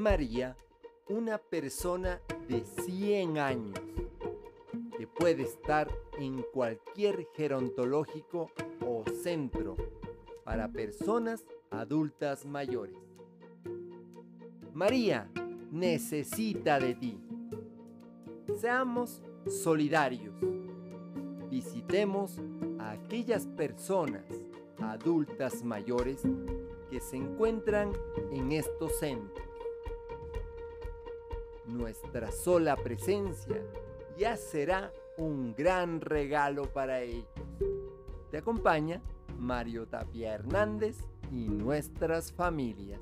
María, una persona de 100 años que puede estar en cualquier gerontológico o centro para personas adultas mayores. María necesita de ti. Seamos solidarios. Visitemos a aquellas personas adultas mayores que se encuentran en estos centros. Nuestra sola presencia ya será un gran regalo para ellos. Te acompaña Mario Tapia Hernández y nuestras familias.